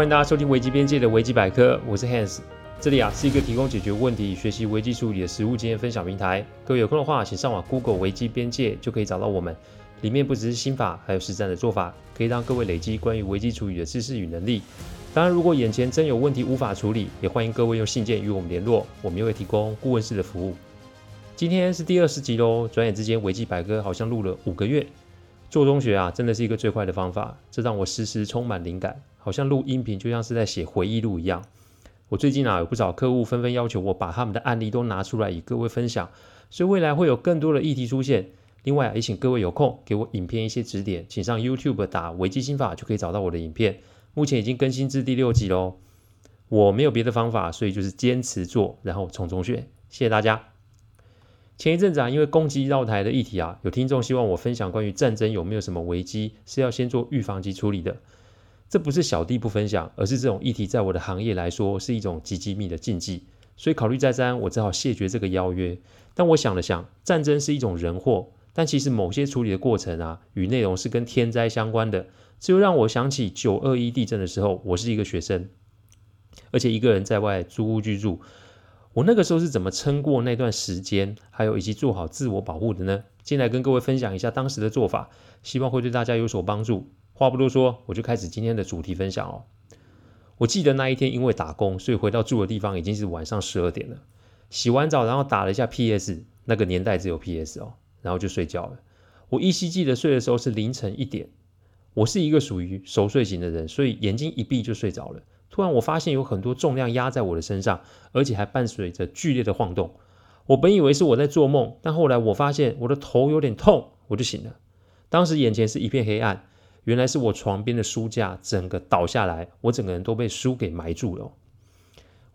欢迎大家收听危机边界的危机百科，我是 Hans，这里啊是一个提供解决问题、学习危机处理的实务经验分享平台。各位有空的话，请上网 Google 危机边界就可以找到我们。里面不只是心法，还有实战的做法，可以让各位累积关于危机处理的知识与能力。当然，如果眼前真有问题无法处理，也欢迎各位用信件与我们联络，我们又会提供顾问式的服务。今天是第二十集喽，转眼之间危机百科好像录了五个月。做中学啊，真的是一个最快的方法，这让我时时充满灵感，好像录音频就像是在写回忆录一样。我最近啊，有不少客户纷纷要求我把他们的案例都拿出来与各位分享，所以未来会有更多的议题出现。另外啊，也请各位有空给我影片一些指点，请上 YouTube 打“危机心法”就可以找到我的影片。目前已经更新至第六集喽。我没有别的方法，所以就是坚持做，然后从中学。谢谢大家。前一阵子啊，因为攻击绕台的议题啊，有听众希望我分享关于战争有没有什么危机是要先做预防及处理的。这不是小弟不分享，而是这种议题在我的行业来说是一种极机密的禁忌，所以考虑再三，我只好谢绝这个邀约。但我想了想，战争是一种人祸，但其实某些处理的过程啊，与内容是跟天灾相关的，这又让我想起九二一地震的时候，我是一个学生，而且一个人在外租屋居住。我那个时候是怎么撑过那段时间，还有以及做好自我保护的呢？进来跟各位分享一下当时的做法，希望会对大家有所帮助。话不多说，我就开始今天的主题分享哦。我记得那一天因为打工，所以回到住的地方已经是晚上十二点了。洗完澡，然后打了一下 PS，那个年代只有 PS 哦，然后就睡觉了。我依稀记得睡的时候是凌晨一点。我是一个属于熟睡型的人，所以眼睛一闭就睡着了。突然，我发现有很多重量压在我的身上，而且还伴随着剧烈的晃动。我本以为是我在做梦，但后来我发现我的头有点痛，我就醒了。当时眼前是一片黑暗，原来是我床边的书架整个倒下来，我整个人都被书给埋住了。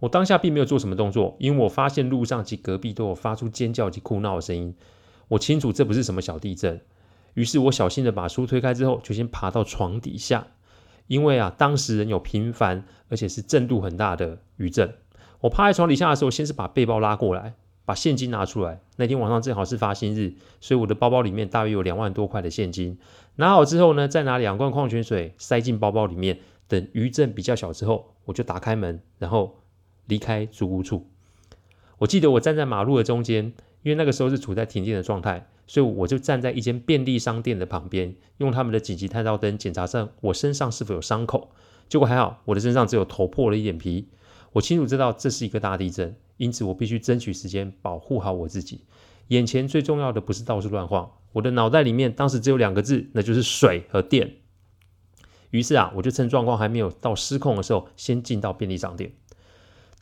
我当下并没有做什么动作，因为我发现路上及隔壁都有发出尖叫及哭闹的声音。我清楚这不是什么小地震，于是我小心的把书推开之后，就先爬到床底下。因为啊，当时人有频繁而且是震度很大的余震。我趴在床底下的时候，先是把背包拉过来，把现金拿出来。那天晚上正好是发薪日，所以我的包包里面大约有两万多块的现金。拿好之后呢，再拿两罐矿泉水塞进包包里面。等余震比较小之后，我就打开门，然后离开租屋处。我记得我站在马路的中间，因为那个时候是处在停电的状态。所以我就站在一间便利商店的旁边，用他们的紧急探照灯检查上我身上是否有伤口。结果还好，我的身上只有头破了一点皮。我清楚知道这是一个大地震，因此我必须争取时间保护好我自己。眼前最重要的不是到处乱晃，我的脑袋里面当时只有两个字，那就是水和电。于是啊，我就趁状况还没有到失控的时候，先进到便利商店。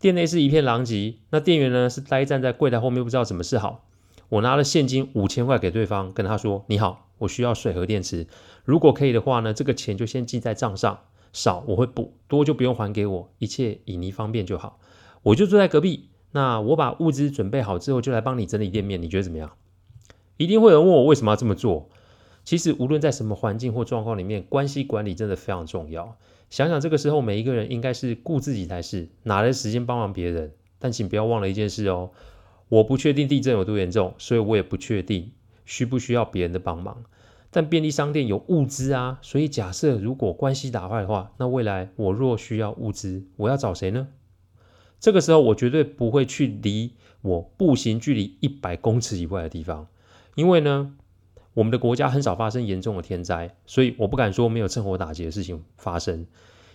店内是一片狼藉，那店员呢是呆站在柜台后面，不知道怎么是好。我拿了现金五千块给对方，跟他说：“你好，我需要水和电池。如果可以的话呢，这个钱就先记在账上，少我会补，多就不用还给我，一切以你方便就好。”我就坐在隔壁，那我把物资准备好之后，就来帮你整理店面，你觉得怎么样？一定会有人问我为什么要这么做。其实无论在什么环境或状况里面，关系管理真的非常重要。想想这个时候，每一个人应该是顾自己才是，哪来时间帮忙别人？但请不要忘了一件事哦。我不确定地震有多严重，所以我也不确定需不需要别人的帮忙。但便利商店有物资啊，所以假设如果关系打坏的话，那未来我若需要物资，我要找谁呢？这个时候我绝对不会去离我步行距离一百公尺以外的地方，因为呢，我们的国家很少发生严重的天灾，所以我不敢说没有趁火打劫的事情发生。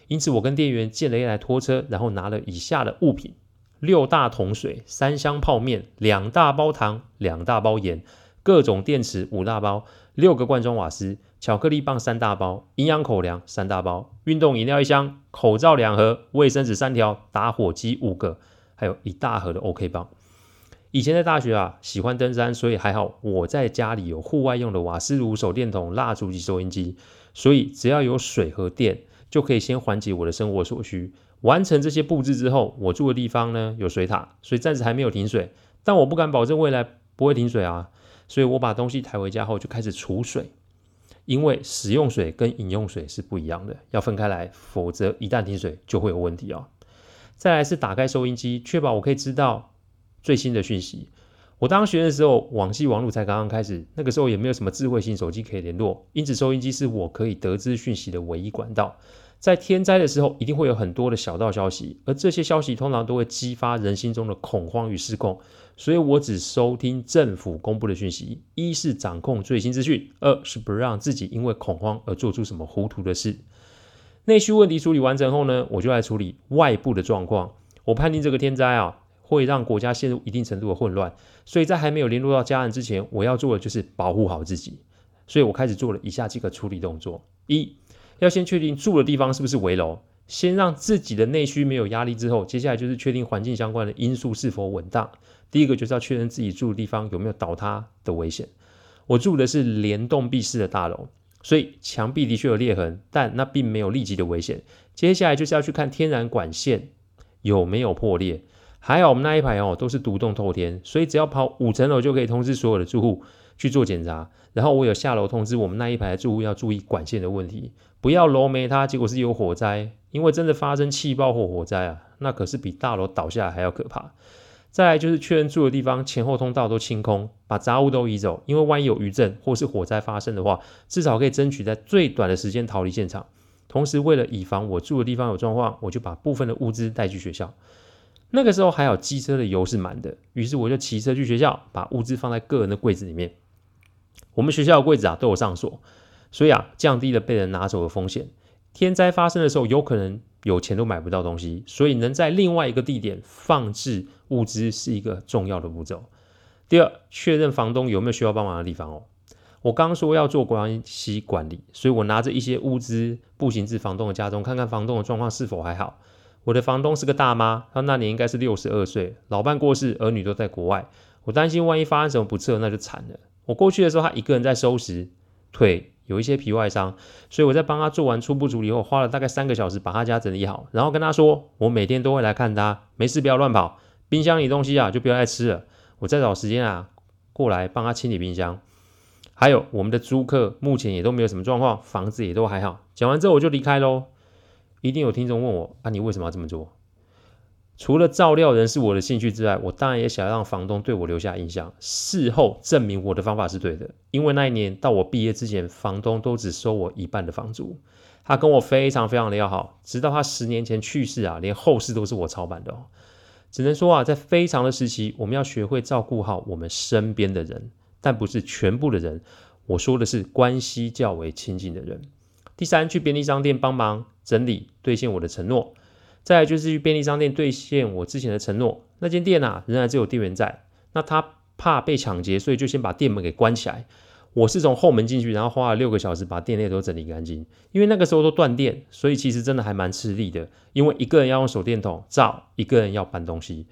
因此，我跟店员借了一台拖车，然后拿了以下的物品。六大桶水，三箱泡面，两大包糖，两大包盐，各种电池五大包，六个罐装瓦斯，巧克力棒三大包，营养口粮三大包，运动饮料一箱，口罩两盒，卫生纸三条，打火机五个，还有一大盒的 OK 棒。以前在大学啊，喜欢登山，所以还好我在家里有户外用的瓦斯炉、手电筒、蜡烛及收音机，所以只要有水和电，就可以先缓解我的生活所需。完成这些布置之后，我住的地方呢有水塔，所以暂时还没有停水。但我不敢保证未来不会停水啊，所以我把东西抬回家后就开始储水，因为使用水跟饮用水是不一样的，要分开来，否则一旦停水就会有问题哦。再来是打开收音机，确保我可以知道最新的讯息。我当学的时候，网际网路才刚刚开始，那个时候也没有什么智慧型手机可以联络，因此收音机是我可以得知讯息的唯一管道。在天灾的时候，一定会有很多的小道消息，而这些消息通常都会激发人心中的恐慌与失控。所以我只收听政府公布的讯息，一是掌控最新资讯，二是不让自己因为恐慌而做出什么糊涂的事。内需问题处理完成后呢，我就来处理外部的状况。我判定这个天灾啊，会让国家陷入一定程度的混乱，所以在还没有联络到家人之前，我要做的就是保护好自己。所以我开始做了以下几个处理动作：一，要先确定住的地方是不是危楼，先让自己的内需没有压力之后，接下来就是确定环境相关的因素是否稳当。第一个就是要确认自己住的地方有没有倒塌的危险。我住的是连栋壁式的大楼，所以墙壁的确有裂痕，但那并没有立即的危险。接下来就是要去看天然管线有没有破裂。还好我们那一排哦都是独栋透天，所以只要跑五层楼就可以通知所有的住户去做检查。然后我有下楼通知我们那一排的住户要注意管线的问题，不要楼没塌，结果是有火灾。因为真的发生气爆或火灾啊，那可是比大楼倒下来还要可怕。再来就是确认住的地方前后通道都清空，把杂物都移走，因为万一有余震或是火灾发生的话，至少可以争取在最短的时间逃离现场。同时，为了以防我住的地方有状况，我就把部分的物资带去学校。那个时候还好，机车的油是满的，于是我就骑车去学校，把物资放在个人的柜子里面。我们学校的柜子啊都有上锁，所以啊降低了被人拿走的风险。天灾发生的时候，有可能有钱都买不到东西，所以能在另外一个地点放置物资是一个重要的步骤。第二，确认房东有没有需要帮忙的地方哦。我刚说要做关系管理，所以我拿着一些物资步行至房东的家中，看看房东的状况是否还好。我的房东是个大妈，她那年应该是六十二岁，老伴过世，儿女都在国外。我担心万一发生什么不测，那就惨了。我过去的时候，他一个人在收拾，腿有一些皮外伤，所以我在帮他做完初步处理后，花了大概三个小时把他家整理好，然后跟他说，我每天都会来看他，没事不要乱跑，冰箱里东西啊就不要再吃了。我再找时间啊过来帮他清理冰箱。还有我们的租客目前也都没有什么状况，房子也都还好。讲完之后我就离开喽。一定有听众问我啊，你为什么要这么做？除了照料人是我的兴趣之外，我当然也想要让房东对我留下印象，事后证明我的方法是对的。因为那一年到我毕业之前，房东都只收我一半的房租，他跟我非常非常的要好，直到他十年前去世啊，连后事都是我操办的。只能说啊，在非常的时期，我们要学会照顾好我们身边的人，但不是全部的人。我说的是关系较为亲近的人。第三，去便利商店帮忙整理，兑现我的承诺。再来就是去便利商店兑现我之前的承诺。那间店啊，仍然只有店员在。那他怕被抢劫，所以就先把店门给关起来。我是从后门进去，然后花了六个小时把店内都整理干净。因为那个时候都断电，所以其实真的还蛮吃力的。因为一个人要用手电筒照，一个人要搬东西。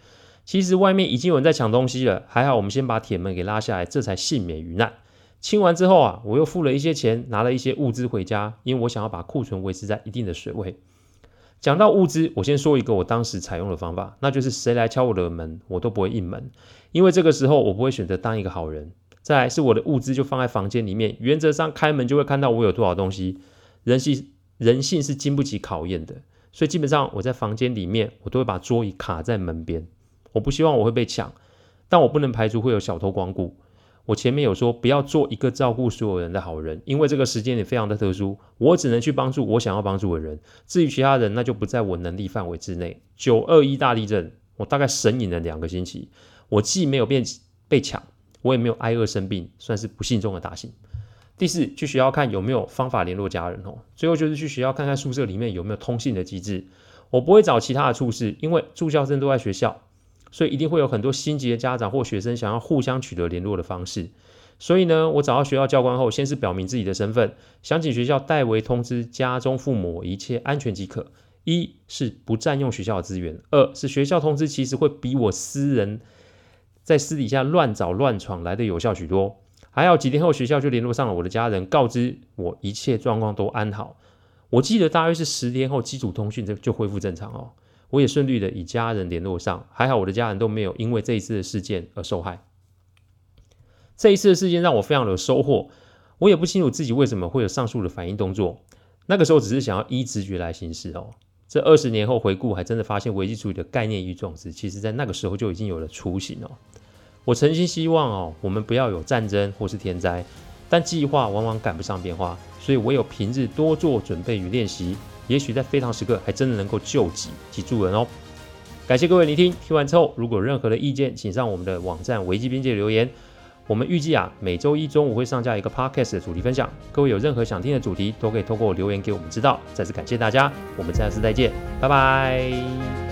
其实外面已经有人在抢东西了，还好我们先把铁门给拉下来，这才幸免于难。清完之后啊，我又付了一些钱，拿了一些物资回家，因为我想要把库存维持在一定的水位。讲到物资，我先说一个我当时采用的方法，那就是谁来敲我的门，我都不会应门，因为这个时候我不会选择当一个好人。再来是我的物资就放在房间里面，原则上开门就会看到我有多少东西。人性人性是经不起考验的，所以基本上我在房间里面，我都会把桌椅卡在门边。我不希望我会被抢，但我不能排除会有小偷光顾。我前面有说不要做一个照顾所有人的好人，因为这个时间也非常的特殊，我只能去帮助我想要帮助的人，至于其他人，那就不在我能力范围之内。九二一大地震，我大概神隐了两个星期，我既没有被被抢，我也没有挨饿生病，算是不幸中的大幸。第四，去学校看有没有方法联络家人哦。最后就是去学校看看宿舍里面有没有通信的机制，我不会找其他的处室，因为住校生都在学校。所以一定会有很多心急的家长或学生想要互相取得联络的方式。所以呢，我找到学校教官后，先是表明自己的身份，想请学校代为通知家中父母一切安全即可。一是不占用学校的资源，二是学校通知其实会比我私人在私底下乱找乱闯来的有效许多。还好几天后，学校就联络上了我的家人，告知我一切状况都安好。我记得大约是十天后，基础通讯就就恢复正常哦。我也顺利的与家人联络上，还好我的家人都没有因为这一次的事件而受害。这一次的事件让我非常有收获，我也不清楚自己为什么会有上述的反应动作。那个时候只是想要依直觉来行事哦。这二十年后回顾，还真的发现危机处理的概念与种子，其实在那个时候就已经有了雏形哦。我诚心希望哦，我们不要有战争或是天灾，但计划往往赶不上变化，所以唯有平日多做准备与练习。也许在非常时刻还真的能够救急及助人哦。感谢各位聆听，听完之后如果任何的意见，请上我们的网站危机边界留言。我们预计啊，每周一中午会上架一个 podcast 的主题分享。各位有任何想听的主题，都可以透过留言给我们知道。再次感谢大家，我们下次再见，拜拜。